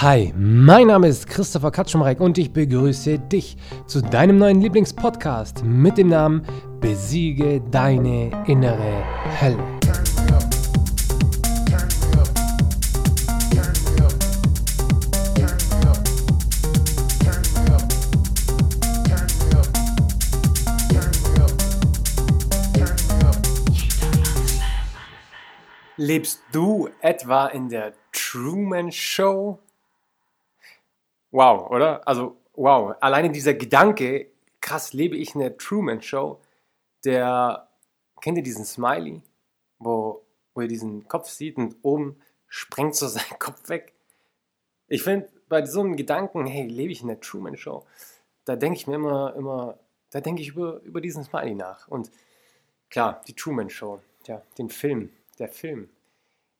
Hi, mein Name ist Christopher Katschumreck und ich begrüße dich zu deinem neuen Lieblingspodcast mit dem Namen Besiege deine innere Hölle. Lebst du etwa in der Truman Show? Wow, oder? Also, wow. Alleine dieser Gedanke, krass, lebe ich in der Truman Show, der, kennt ihr diesen Smiley, wo, wo ihr diesen Kopf sieht und oben sprengt so sein Kopf weg? Ich finde, bei so einem Gedanken, hey, lebe ich in der Truman Show, da denke ich mir immer, immer, da denke ich über, über diesen Smiley nach. Und klar, die Truman Show, ja, den Film, der Film.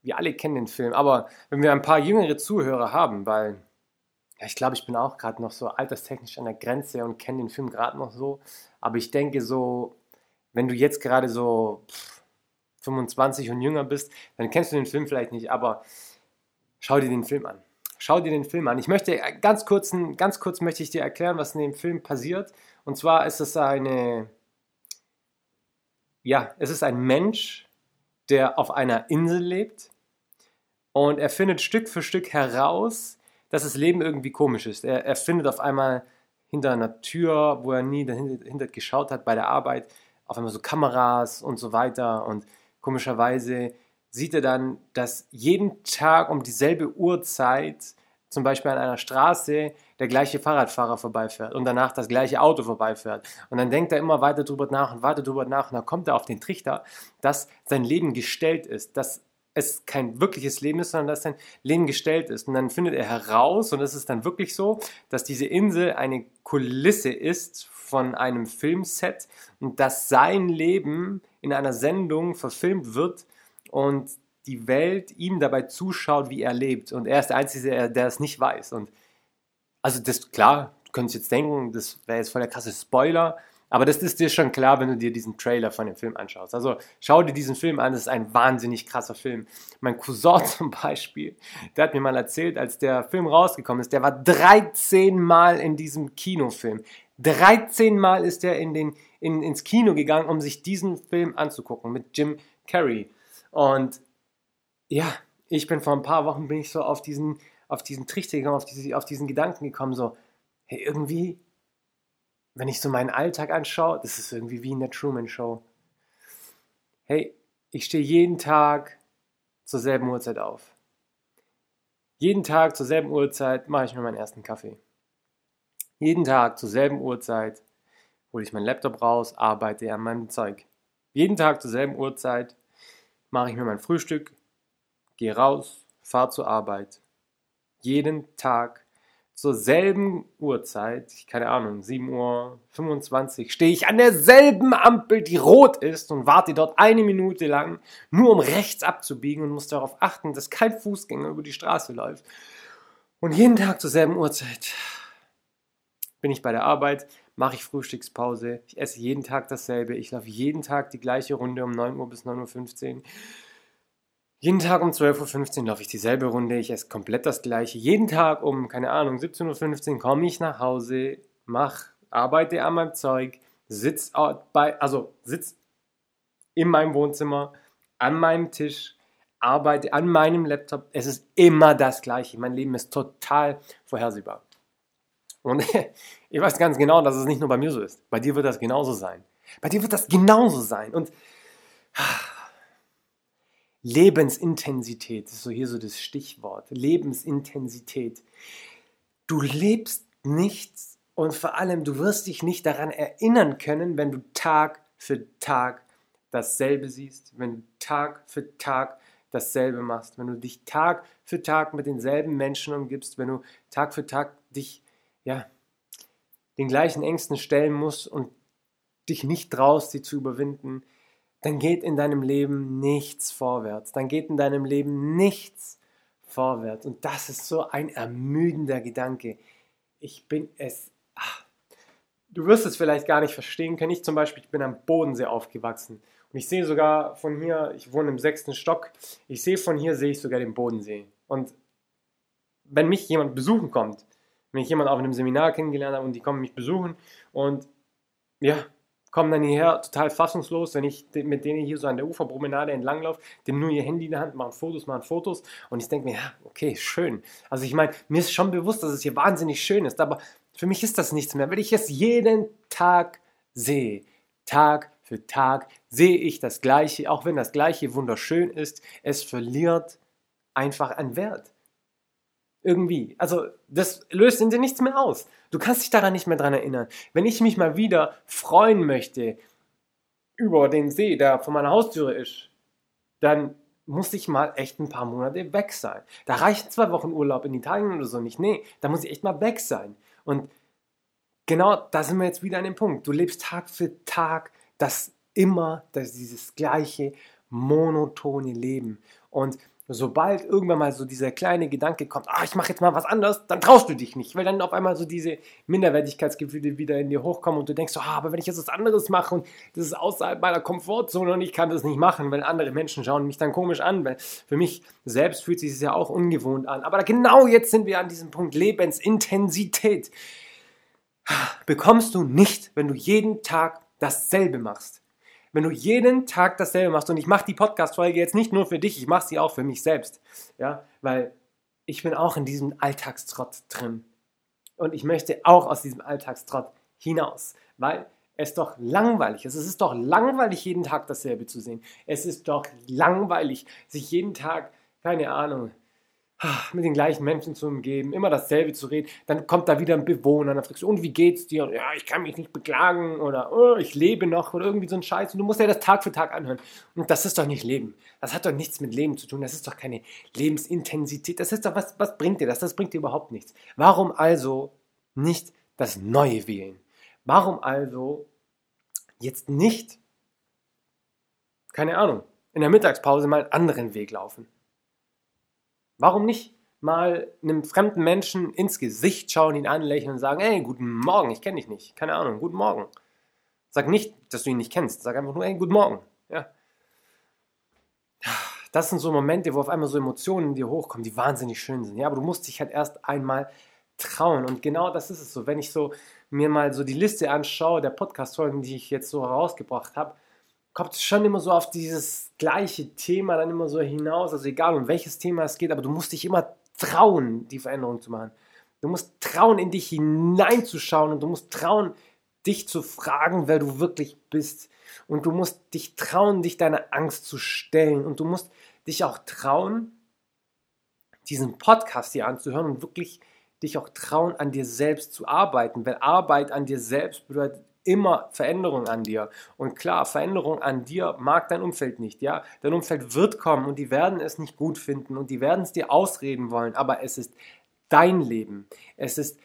Wir alle kennen den Film, aber wenn wir ein paar jüngere Zuhörer haben, weil ja, ich glaube, ich bin auch gerade noch so alterstechnisch an der Grenze und kenne den Film gerade noch so. Aber ich denke so, wenn du jetzt gerade so 25 und jünger bist, dann kennst du den Film vielleicht nicht, aber schau dir den Film an. Schau dir den Film an. Ich möchte ganz kurz, ganz kurz möchte ich dir erklären, was in dem Film passiert. Und zwar ist es eine, ja, es ist ein Mensch, der auf einer Insel lebt und er findet Stück für Stück heraus, dass das Leben irgendwie komisch ist. Er, er findet auf einmal hinter einer Tür, wo er nie dahinter geschaut hat bei der Arbeit, auf einmal so Kameras und so weiter. Und komischerweise sieht er dann, dass jeden Tag um dieselbe Uhrzeit, zum Beispiel an einer Straße, der gleiche Fahrradfahrer vorbeifährt und danach das gleiche Auto vorbeifährt. Und dann denkt er immer weiter drüber nach und weiter drüber nach und dann kommt er auf den Trichter, dass sein Leben gestellt ist, dass es kein wirkliches Leben ist, sondern dass sein Leben gestellt ist. Und dann findet er heraus, und es ist dann wirklich so, dass diese Insel eine Kulisse ist von einem Filmset und dass sein Leben in einer Sendung verfilmt wird und die Welt ihm dabei zuschaut, wie er lebt. Und er ist der Einzige, der es nicht weiß. Und also das, klar, du könntest jetzt denken, das wäre jetzt voll der krasse Spoiler, aber das ist dir schon klar, wenn du dir diesen Trailer von dem Film anschaust. Also schau dir diesen Film an, das ist ein wahnsinnig krasser Film. Mein Cousin zum Beispiel, der hat mir mal erzählt, als der Film rausgekommen ist, der war 13 Mal in diesem Kinofilm. 13 Mal ist er in in, ins Kino gegangen, um sich diesen Film anzugucken mit Jim Carrey. Und ja, ich bin vor ein paar Wochen bin ich so auf diesen, auf diesen Trichter gekommen, auf, diese, auf diesen Gedanken gekommen, so, hey, irgendwie wenn ich so meinen Alltag anschaue, das ist irgendwie wie in der Truman Show. Hey, ich stehe jeden Tag zur selben Uhrzeit auf. Jeden Tag zur selben Uhrzeit mache ich mir meinen ersten Kaffee. Jeden Tag zur selben Uhrzeit hole ich meinen Laptop raus, arbeite an meinem Zeug. Jeden Tag zur selben Uhrzeit mache ich mir mein Frühstück, gehe raus, fahre zur Arbeit. Jeden Tag zur selben Uhrzeit, keine Ahnung, 7.25 Uhr, stehe ich an derselben Ampel, die rot ist und warte dort eine Minute lang, nur um rechts abzubiegen und muss darauf achten, dass kein Fußgänger über die Straße läuft. Und jeden Tag zur selben Uhrzeit bin ich bei der Arbeit, mache ich Frühstückspause, ich esse jeden Tag dasselbe, ich laufe jeden Tag die gleiche Runde um 9 Uhr bis 9.15 Uhr. Jeden Tag um 12.15 Uhr laufe ich dieselbe Runde, ich esse komplett das gleiche. Jeden Tag um, keine Ahnung, 17.15 Uhr komme ich nach Hause, mach, arbeite an meinem Zeug, sitz bei, also sitz in meinem Wohnzimmer, an meinem Tisch, arbeite an meinem Laptop. Es ist immer das Gleiche. Mein Leben ist total vorhersehbar. Und ich weiß ganz genau, dass es nicht nur bei mir so ist. Bei dir wird das genauso sein. Bei dir wird das genauso sein. Und Lebensintensität ist so hier so das Stichwort. Lebensintensität. Du lebst nichts und vor allem du wirst dich nicht daran erinnern können, wenn du Tag für Tag dasselbe siehst, wenn du Tag für Tag dasselbe machst, wenn du dich Tag für Tag mit denselben Menschen umgibst, wenn du Tag für Tag dich ja den gleichen Ängsten stellen musst und dich nicht traust, sie zu überwinden, dann geht in deinem Leben nichts vorwärts. Dann geht in deinem Leben nichts vorwärts. Und das ist so ein ermüdender Gedanke. Ich bin es. Ach, du wirst es vielleicht gar nicht verstehen können. Ich zum Beispiel, ich bin am Bodensee aufgewachsen. Und ich sehe sogar von hier, ich wohne im sechsten Stock, ich sehe von hier, sehe ich sogar den Bodensee. Und wenn mich jemand besuchen kommt, wenn ich jemanden auf einem Seminar kennengelernt habe und die kommen mich besuchen und ja, kommen dann hierher total fassungslos, wenn ich mit denen hier so an der Uferpromenade entlanglaufe, dem nur ihr Handy in der Hand, machen Fotos, machen Fotos und ich denke mir, ja, okay, schön. Also ich meine, mir ist schon bewusst, dass es hier wahnsinnig schön ist, aber für mich ist das nichts mehr, weil ich es jeden Tag sehe. Tag für Tag sehe ich das Gleiche, auch wenn das Gleiche wunderschön ist, es verliert einfach an Wert. Irgendwie. Also, das löst in dir nichts mehr aus. Du kannst dich daran nicht mehr dran erinnern. Wenn ich mich mal wieder freuen möchte über den See, der vor meiner Haustüre ist, dann muss ich mal echt ein paar Monate weg sein. Da reichen zwei Wochen Urlaub in Italien oder so nicht. Nee, da muss ich echt mal weg sein. Und genau da sind wir jetzt wieder an dem Punkt. Du lebst Tag für Tag das immer, das dieses gleiche monotone Leben. Und sobald irgendwann mal so dieser kleine Gedanke kommt, ah, ich mache jetzt mal was anderes, dann traust du dich nicht, weil dann auf einmal so diese Minderwertigkeitsgefühle wieder in dir hochkommen und du denkst so, ah, aber wenn ich jetzt was anderes mache und das ist außerhalb meiner Komfortzone und ich kann das nicht machen, weil andere Menschen schauen mich dann komisch an, weil für mich selbst fühlt sich es ja auch ungewohnt an. Aber genau jetzt sind wir an diesem Punkt Lebensintensität. Bekommst du nicht, wenn du jeden Tag dasselbe machst. Wenn du jeden Tag dasselbe machst und ich mache die Podcast-Folge jetzt nicht nur für dich, ich mache sie auch für mich selbst. Ja, weil ich bin auch in diesem Alltagstrott drin. Und ich möchte auch aus diesem Alltagstrott hinaus, weil es doch langweilig ist. Es ist doch langweilig, jeden Tag dasselbe zu sehen. Es ist doch langweilig, sich jeden Tag, keine Ahnung, mit den gleichen Menschen zu umgeben, immer dasselbe zu reden, dann kommt da wieder ein Bewohner, dann fragst du, und wie geht's dir? Und ja, ich kann mich nicht beklagen oder oh, ich lebe noch oder irgendwie so ein Scheiß. Und du musst ja das Tag für Tag anhören. Und das ist doch nicht Leben. Das hat doch nichts mit Leben zu tun. Das ist doch keine Lebensintensität. Das ist doch, was, was bringt dir das? Das bringt dir überhaupt nichts. Warum also nicht das Neue wählen? Warum also jetzt nicht, keine Ahnung, in der Mittagspause mal einen anderen Weg laufen? Warum nicht mal einem fremden Menschen ins Gesicht schauen, ihn anlächeln und sagen, hey, guten Morgen, ich kenne dich nicht, keine Ahnung, guten Morgen. Sag nicht, dass du ihn nicht kennst, sag einfach nur, hey, guten Morgen. Ja. Das sind so Momente, wo auf einmal so Emotionen in dir hochkommen, die wahnsinnig schön sind. Ja, aber du musst dich halt erst einmal trauen. Und genau das ist es so. Wenn ich so mir mal so die Liste anschaue der Podcast-Folgen, die ich jetzt so herausgebracht habe, kommt es schon immer so auf dieses gleiche Thema dann immer so hinaus. Also egal um welches Thema es geht, aber du musst dich immer trauen, die Veränderung zu machen. Du musst trauen, in dich hineinzuschauen und du musst trauen, dich zu fragen, wer du wirklich bist. Und du musst dich trauen, dich deiner Angst zu stellen. Und du musst dich auch trauen, diesen Podcast hier anzuhören und wirklich dich auch trauen, an dir selbst zu arbeiten. Weil Arbeit an dir selbst bedeutet immer Veränderung an dir. Und klar, Veränderung an dir mag dein Umfeld nicht, ja. Dein Umfeld wird kommen und die werden es nicht gut finden und die werden es dir ausreden wollen, aber es ist dein Leben. Es ist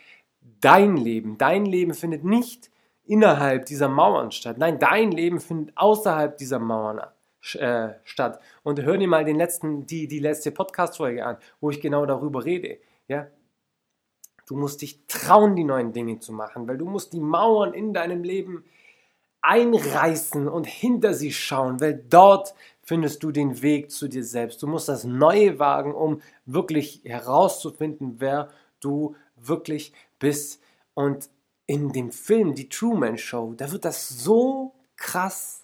dein Leben. Dein Leben findet nicht innerhalb dieser Mauern statt. Nein, dein Leben findet außerhalb dieser Mauern äh, statt. Und hör dir mal den letzten, die, die letzte Podcast-Folge an, wo ich genau darüber rede. Ja, Du musst dich trauen, die neuen Dinge zu machen, weil du musst die Mauern in deinem Leben einreißen und hinter sie schauen, weil dort findest du den Weg zu dir selbst. Du musst das Neue wagen, um wirklich herauszufinden, wer du wirklich bist. Und in dem Film Die Truman Show, da wird das so krass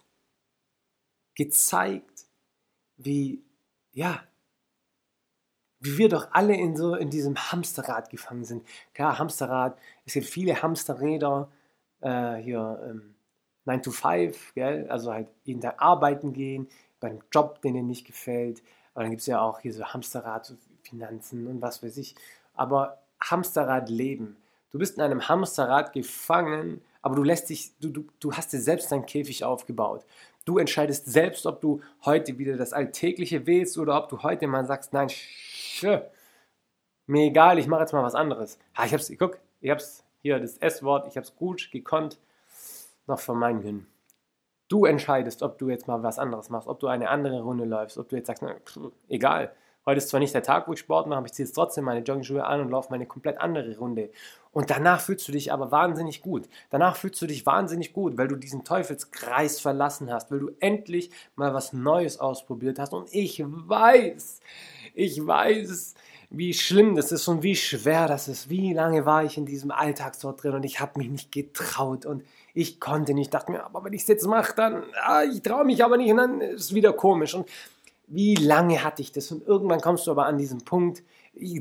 gezeigt, wie ja, wie wir doch alle in so in diesem Hamsterrad gefangen sind. Klar, Hamsterrad, es gibt viele Hamsterräder, äh, hier ähm, 9 to 5, gell? also halt jeden Tag arbeiten gehen, bei einem Job, den dir nicht gefällt. Aber dann gibt es ja auch hier so Hamsterrad, so Finanzen und was weiß ich. Aber Hamsterrad leben. Du bist in einem Hamsterrad gefangen, aber du lässt dich, du, du, du hast dir selbst deinen Käfig aufgebaut. Du entscheidest selbst, ob du heute wieder das Alltägliche wählst oder ob du heute mal sagst, nein, Tja, mir egal, ich mache jetzt mal was anderes. Ha, ich hab's, guck, ich hab's hier, das S-Wort, ich hab's gut gekonnt, noch von meinen hin. Du entscheidest, ob du jetzt mal was anderes machst, ob du eine andere Runde läufst, ob du jetzt sagst, na, pff, egal. Heute ist zwar nicht der Tag, wo ich Sport mache, aber ich ziehe jetzt trotzdem meine Joggingschuhe an und laufe meine komplett andere Runde. Und danach fühlst du dich aber wahnsinnig gut. Danach fühlst du dich wahnsinnig gut, weil du diesen Teufelskreis verlassen hast, weil du endlich mal was Neues ausprobiert hast. Und ich weiß, ich weiß, wie schlimm das ist und wie schwer das ist. Wie lange war ich in diesem Alltagsort drin und ich habe mich nicht getraut und ich konnte nicht. Ich dachte mir, aber wenn ich es jetzt mache, dann, ah, ich traue mich aber nicht und dann ist es wieder komisch. Und wie lange hatte ich das? Und irgendwann kommst du aber an diesen Punkt,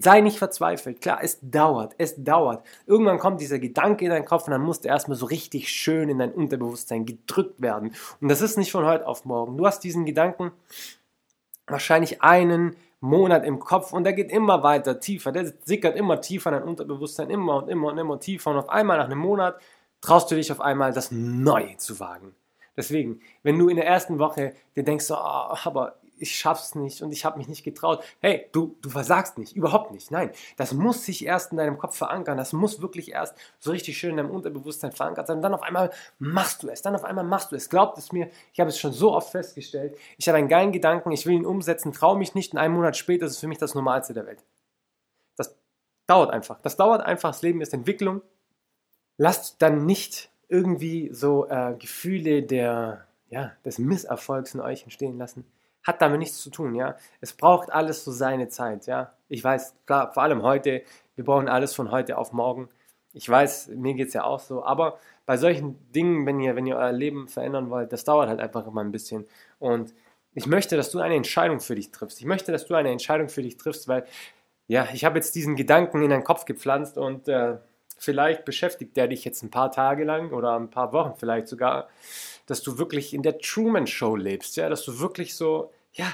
sei nicht verzweifelt. Klar, es dauert, es dauert. Irgendwann kommt dieser Gedanke in deinen Kopf und dann musst du erstmal so richtig schön in dein Unterbewusstsein gedrückt werden. Und das ist nicht von heute auf morgen. Du hast diesen Gedanken wahrscheinlich einen Monat im Kopf und der geht immer weiter tiefer. Der sickert immer tiefer in dein Unterbewusstsein, immer und immer und immer tiefer. Und auf einmal nach einem Monat traust du dich auf einmal, das Neue zu wagen. Deswegen, wenn du in der ersten Woche dir denkst, oh, aber ich schaff's nicht und ich habe mich nicht getraut. Hey, du, du versagst nicht, überhaupt nicht. Nein, das muss sich erst in deinem Kopf verankern. Das muss wirklich erst so richtig schön in deinem Unterbewusstsein verankert sein. Und dann auf einmal machst du es. Dann auf einmal machst du es. Glaubt es mir, ich habe es schon so oft festgestellt. Ich habe einen geilen Gedanken, ich will ihn umsetzen, traue mich nicht. In einem Monat später ist es für mich das Normalste der Welt. Das dauert einfach. Das dauert einfach. Das Leben ist Entwicklung. Lasst dann nicht irgendwie so äh, Gefühle der, ja, des Misserfolgs in euch entstehen lassen hat damit nichts zu tun, ja. Es braucht alles so seine Zeit, ja. Ich weiß, klar, vor allem heute, wir brauchen alles von heute auf morgen. Ich weiß, mir geht es ja auch so, aber bei solchen Dingen, wenn ihr, wenn ihr euer Leben verändern wollt, das dauert halt einfach immer ein bisschen. Und ich möchte, dass du eine Entscheidung für dich triffst. Ich möchte, dass du eine Entscheidung für dich triffst, weil, ja, ich habe jetzt diesen Gedanken in deinen Kopf gepflanzt und äh, vielleicht beschäftigt der dich jetzt ein paar Tage lang oder ein paar Wochen vielleicht sogar dass du wirklich in der Truman Show lebst, ja, dass du wirklich so, ja,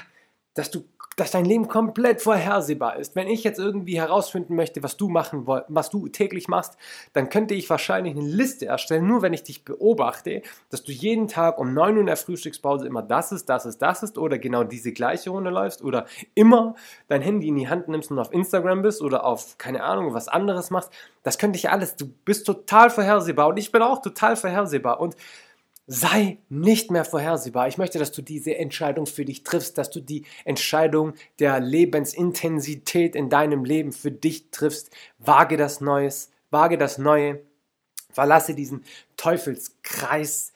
dass du, dass dein Leben komplett vorhersehbar ist. Wenn ich jetzt irgendwie herausfinden möchte, was du machen was du täglich machst, dann könnte ich wahrscheinlich eine Liste erstellen, nur wenn ich dich beobachte, dass du jeden Tag um 9 Uhr in der Frühstückspause immer das ist, das ist, das ist oder genau diese gleiche Runde läufst oder immer dein Handy in die Hand nimmst und auf Instagram bist oder auf, keine Ahnung, was anderes machst. Das könnte ich alles. Du bist total vorhersehbar und ich bin auch total vorhersehbar und sei nicht mehr vorhersehbar. Ich möchte, dass du diese Entscheidung für dich triffst, dass du die Entscheidung der Lebensintensität in deinem Leben für dich triffst. Wage das Neues, wage das Neue. Verlasse diesen Teufelskreis,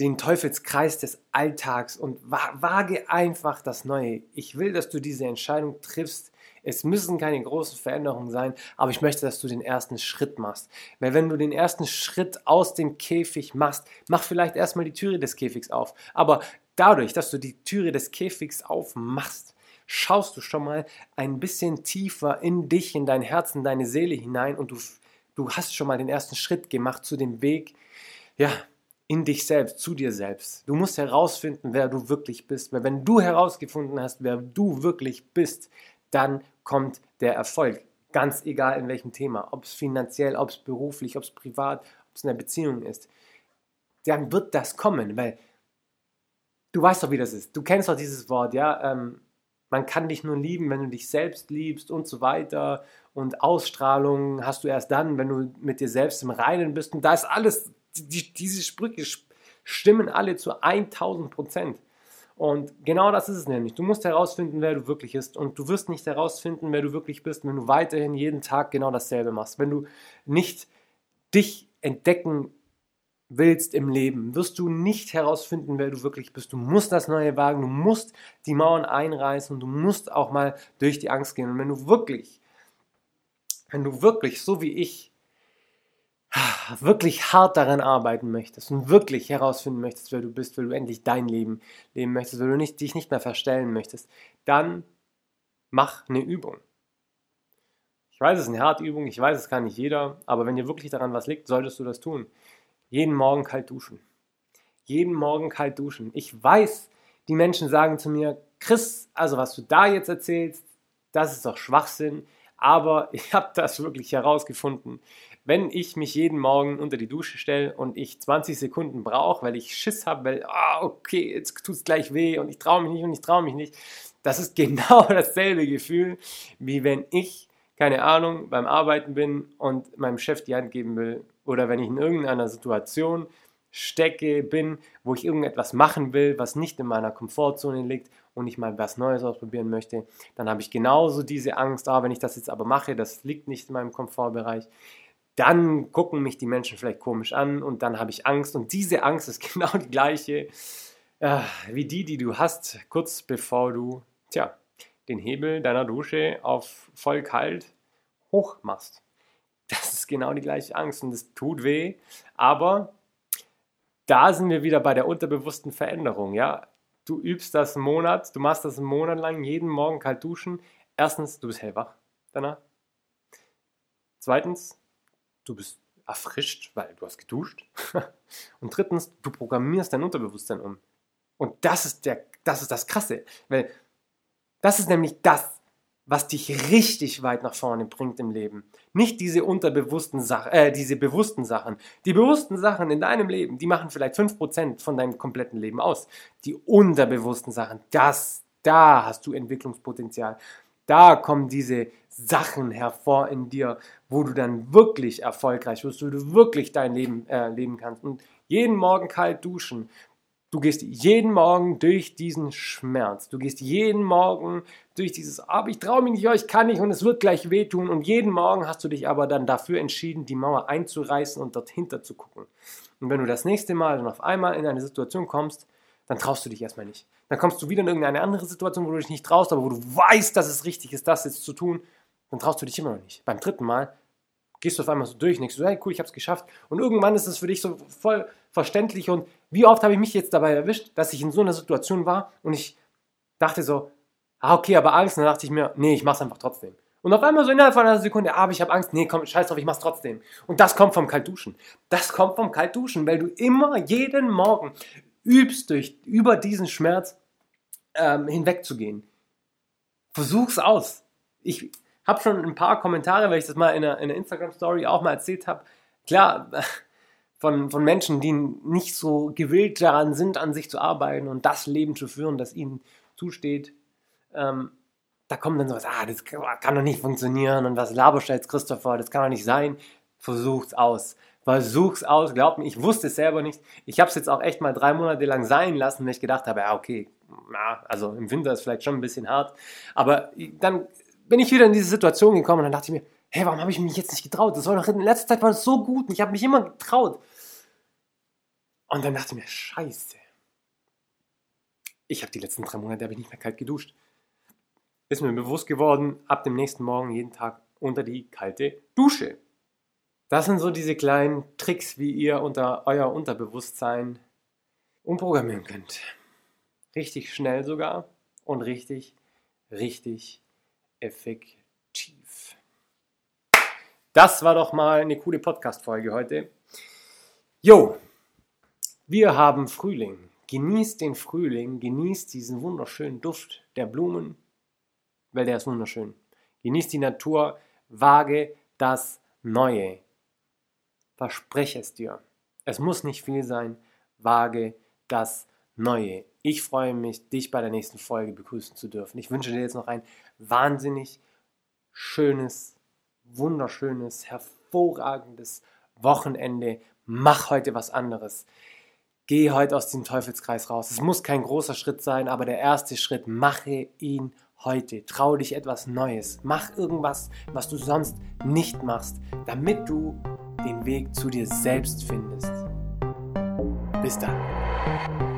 den Teufelskreis des Alltags und wage einfach das Neue. Ich will, dass du diese Entscheidung triffst es müssen keine großen Veränderungen sein, aber ich möchte, dass du den ersten Schritt machst. Weil wenn du den ersten Schritt aus dem Käfig machst, mach vielleicht erstmal die Türe des Käfigs auf. Aber dadurch, dass du die Türe des Käfigs aufmachst, schaust du schon mal ein bisschen tiefer in dich, in dein Herz, in deine Seele hinein und du, du hast schon mal den ersten Schritt gemacht zu dem Weg, ja, in dich selbst, zu dir selbst. Du musst herausfinden, wer du wirklich bist. Weil wenn du herausgefunden hast, wer du wirklich bist, dann kommt der Erfolg. Ganz egal in welchem Thema, ob es finanziell, ob es beruflich, ob es privat, ob es in einer Beziehung ist. Dann wird das kommen, weil du weißt doch, wie das ist. Du kennst doch dieses Wort, ja. Ähm, man kann dich nur lieben, wenn du dich selbst liebst und so weiter. Und Ausstrahlung hast du erst dann, wenn du mit dir selbst im Reinen bist. Und da ist alles, die, diese Sprüche stimmen alle zu 1000 Prozent. Und genau das ist es nämlich. Du musst herausfinden, wer du wirklich bist. Und du wirst nicht herausfinden, wer du wirklich bist, wenn du weiterhin jeden Tag genau dasselbe machst. Wenn du nicht dich entdecken willst im Leben, wirst du nicht herausfinden, wer du wirklich bist. Du musst das Neue wagen, du musst die Mauern einreißen und du musst auch mal durch die Angst gehen. Und wenn du wirklich, wenn du wirklich, so wie ich, wirklich hart daran arbeiten möchtest und wirklich herausfinden möchtest, wer du bist, weil du endlich dein Leben leben möchtest, weil du nicht, dich nicht mehr verstellen möchtest, dann mach eine Übung. Ich weiß, es ist eine harte Übung, ich weiß, es kann nicht jeder, aber wenn dir wirklich daran was liegt, solltest du das tun. Jeden Morgen kalt duschen. Jeden Morgen kalt duschen. Ich weiß, die Menschen sagen zu mir, Chris, also was du da jetzt erzählst, das ist doch Schwachsinn, aber ich habe das wirklich herausgefunden wenn ich mich jeden Morgen unter die Dusche stelle und ich 20 Sekunden brauche, weil ich Schiss habe, weil, ah, okay, jetzt tut es gleich weh und ich traue mich nicht und ich traue mich nicht, das ist genau dasselbe Gefühl, wie wenn ich, keine Ahnung, beim Arbeiten bin und meinem Chef die Hand geben will oder wenn ich in irgendeiner Situation stecke, bin, wo ich irgendetwas machen will, was nicht in meiner Komfortzone liegt und ich mal was Neues ausprobieren möchte, dann habe ich genauso diese Angst, ah, wenn ich das jetzt aber mache, das liegt nicht in meinem Komfortbereich dann gucken mich die Menschen vielleicht komisch an und dann habe ich Angst. Und diese Angst ist genau die gleiche äh, wie die, die du hast, kurz bevor du, tja, den Hebel deiner Dusche auf voll kalt hoch machst. Das ist genau die gleiche Angst und es tut weh, aber da sind wir wieder bei der unterbewussten Veränderung. Ja, du übst das einen Monat, du machst das einen Monat lang, jeden Morgen kalt duschen. Erstens, du bist hellwach danach. Zweitens, du bist erfrischt, weil du hast geduscht. Und drittens, du programmierst dein Unterbewusstsein um. Und das ist, der, das ist das Krasse, weil das ist nämlich das, was dich richtig weit nach vorne bringt im Leben. Nicht diese unterbewussten Sachen, äh, diese bewussten Sachen. Die bewussten Sachen in deinem Leben, die machen vielleicht 5% von deinem kompletten Leben aus. Die unterbewussten Sachen, das, da hast du Entwicklungspotenzial. Da kommen diese Sachen hervor in dir, wo du dann wirklich erfolgreich wirst, wo du wirklich dein Leben äh, leben kannst. Und jeden Morgen kalt duschen. Du gehst jeden Morgen durch diesen Schmerz. Du gehst jeden Morgen durch dieses, aber ich traue mich nicht, ich kann nicht und es wird gleich wehtun. Und jeden Morgen hast du dich aber dann dafür entschieden, die Mauer einzureißen und dort hinter zu gucken. Und wenn du das nächste Mal dann auf einmal in eine Situation kommst, dann traust du dich erstmal nicht. Dann kommst du wieder in irgendeine andere Situation, wo du dich nicht traust, aber wo du weißt, dass es richtig ist, das jetzt zu tun, dann traust du dich immer noch nicht. Beim dritten Mal gehst du auf einmal so durch denkst so, hey cool, ich habe es geschafft. Und irgendwann ist es für dich so voll verständlich. Und wie oft habe ich mich jetzt dabei erwischt, dass ich in so einer Situation war und ich dachte so, ah okay, aber Angst. Und dann dachte ich mir, nee, ich mach's einfach trotzdem. Und auf einmal so innerhalb von einer Sekunde, ah, aber ich habe Angst, nee, komm, scheiß drauf, ich mach's trotzdem. Und das kommt vom Kaltduschen. Das kommt vom Kaltduschen, weil du immer jeden Morgen übst, durch, über diesen Schmerz ähm, hinwegzugehen. Versuch's aus. Ich habe schon ein paar Kommentare, weil ich das mal in einer, in einer Instagram-Story auch mal erzählt habe. Klar, von, von Menschen, die nicht so gewillt daran sind, an sich zu arbeiten und das Leben zu führen, das ihnen zusteht. Ähm, da kommt dann sowas, ah, das kann doch nicht funktionieren und was laberst du jetzt, Christopher, das kann doch nicht sein. Versuch's aus. Versuch's aus, glaub mir, ich wusste es selber nicht. Ich habe es jetzt auch echt mal drei Monate lang sein lassen, weil ich gedacht habe, ja, okay, na, also im Winter ist vielleicht schon ein bisschen hart. Aber dann bin ich wieder in diese Situation gekommen und dann dachte ich mir, hey, warum habe ich mich jetzt nicht getraut? Das war doch in letzter Zeit war das so gut und ich habe mich immer getraut. Und dann dachte ich mir, scheiße. Ich habe die letzten drei Monate ich nicht mehr kalt geduscht. Ist mir bewusst geworden, ab dem nächsten Morgen jeden Tag unter die kalte Dusche. Das sind so diese kleinen Tricks, wie ihr unter euer Unterbewusstsein umprogrammieren könnt. Richtig schnell sogar und richtig, richtig effektiv. Das war doch mal eine coole Podcast-Folge heute. Jo, wir haben Frühling. Genießt den Frühling, genießt diesen wunderschönen Duft der Blumen, weil der ist wunderschön. Genießt die Natur, wage das Neue. Verspreche es dir. Es muss nicht viel sein, wage das Neue. Ich freue mich, dich bei der nächsten Folge begrüßen zu dürfen. Ich wünsche dir jetzt noch ein wahnsinnig schönes, wunderschönes, hervorragendes Wochenende. Mach heute was anderes. Geh heute aus dem Teufelskreis raus. Es muss kein großer Schritt sein, aber der erste Schritt, mache ihn heute. Trau dich etwas Neues. Mach irgendwas, was du sonst nicht machst, damit du den Weg zu dir selbst findest. Bis dann.